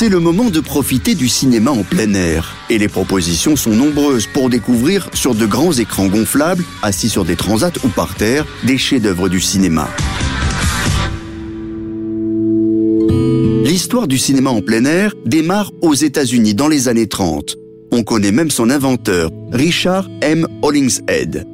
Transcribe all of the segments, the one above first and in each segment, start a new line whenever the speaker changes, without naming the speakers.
C'est le moment de profiter du cinéma en plein air. Et les propositions sont nombreuses pour découvrir sur de grands écrans gonflables, assis sur des transats ou par terre, des chefs-d'œuvre du cinéma. L'histoire du cinéma en plein air démarre aux États-Unis dans les années 30. On connaît même son inventeur, Richard M. Hollingshead.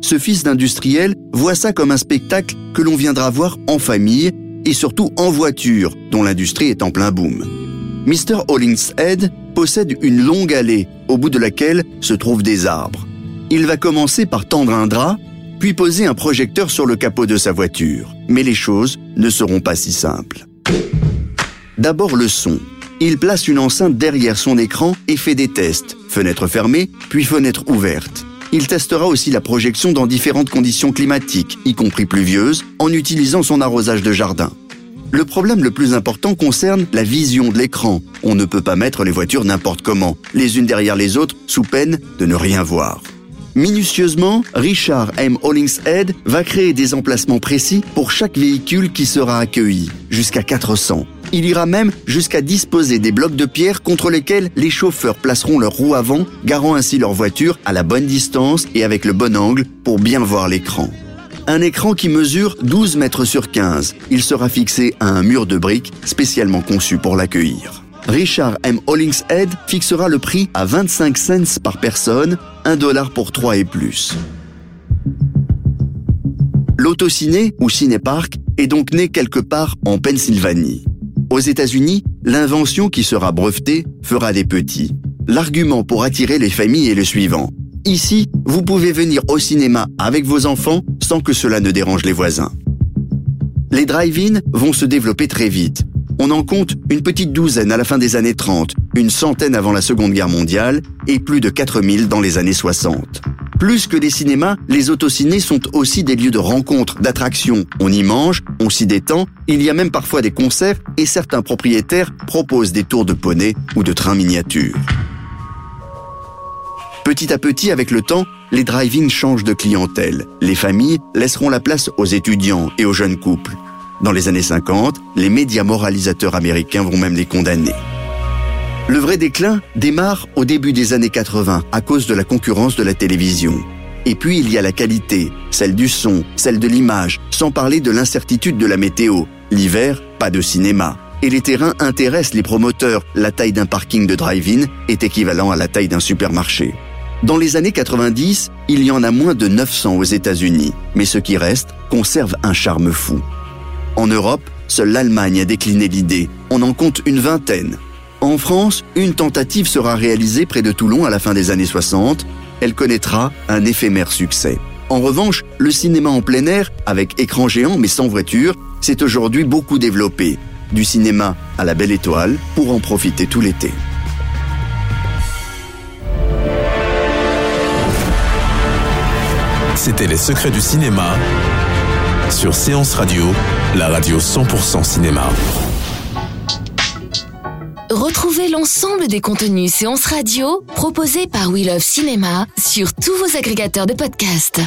Ce fils d'industriel voit ça comme un spectacle que l'on viendra voir en famille et surtout en voiture, dont l'industrie est en plein boom. Mr. Hollingshead possède une longue allée au bout de laquelle se trouvent des arbres. Il va commencer par tendre un drap, puis poser un projecteur sur le capot de sa voiture. Mais les choses ne seront pas si simples. D'abord le son. Il place une enceinte derrière son écran et fait des tests. Fenêtre fermée, puis fenêtre ouverte. Il testera aussi la projection dans différentes conditions climatiques, y compris pluvieuses, en utilisant son arrosage de jardin. Le problème le plus important concerne la vision de l'écran. On ne peut pas mettre les voitures n'importe comment, les unes derrière les autres, sous peine de ne rien voir. Minutieusement, Richard M. Hollingshead va créer des emplacements précis pour chaque véhicule qui sera accueilli, jusqu'à 400. Il ira même jusqu'à disposer des blocs de pierre contre lesquels les chauffeurs placeront leurs roues avant, garant ainsi leur voiture à la bonne distance et avec le bon angle pour bien voir l'écran. Un écran qui mesure 12 mètres sur 15. Il sera fixé à un mur de briques spécialement conçu pour l'accueillir. Richard M. Hollingshead fixera le prix à 25 cents par personne, 1 dollar pour 3 et plus. L'autociné, ou cinépark, est donc né quelque part en Pennsylvanie. Aux États-Unis, l'invention qui sera brevetée fera des petits. L'argument pour attirer les familles est le suivant. Ici, vous pouvez venir au cinéma avec vos enfants que cela ne dérange les voisins. Les drive-in vont se développer très vite. On en compte une petite douzaine à la fin des années 30, une centaine avant la Seconde Guerre mondiale et plus de 4000 dans les années 60. Plus que des cinémas, les autocinés sont aussi des lieux de rencontre, d'attraction. On y mange, on s'y détend, il y a même parfois des concerts et certains propriétaires proposent des tours de poney ou de trains miniatures. Petit à petit, avec le temps, les drive-in changent de clientèle. Les familles laisseront la place aux étudiants et aux jeunes couples. Dans les années 50, les médias moralisateurs américains vont même les condamner. Le vrai déclin démarre au début des années 80 à cause de la concurrence de la télévision. Et puis il y a la qualité, celle du son, celle de l'image, sans parler de l'incertitude de la météo. L'hiver, pas de cinéma. Et les terrains intéressent les promoteurs. La taille d'un parking de drive-in est équivalent à la taille d'un supermarché. Dans les années 90, il y en a moins de 900 aux États-Unis, mais ce qui reste conserve un charme fou. En Europe, seule l'Allemagne a décliné l'idée. On en compte une vingtaine. En France, une tentative sera réalisée près de Toulon à la fin des années 60. Elle connaîtra un éphémère succès. En revanche, le cinéma en plein air, avec écran géant mais sans voiture, s'est aujourd'hui beaucoup développé. Du cinéma à la belle étoile pour en profiter tout l'été.
C'était Les secrets du cinéma sur Séance Radio, la radio 100% cinéma.
Retrouvez l'ensemble des contenus séances radio proposés par We Love Cinéma sur tous vos agrégateurs de podcasts.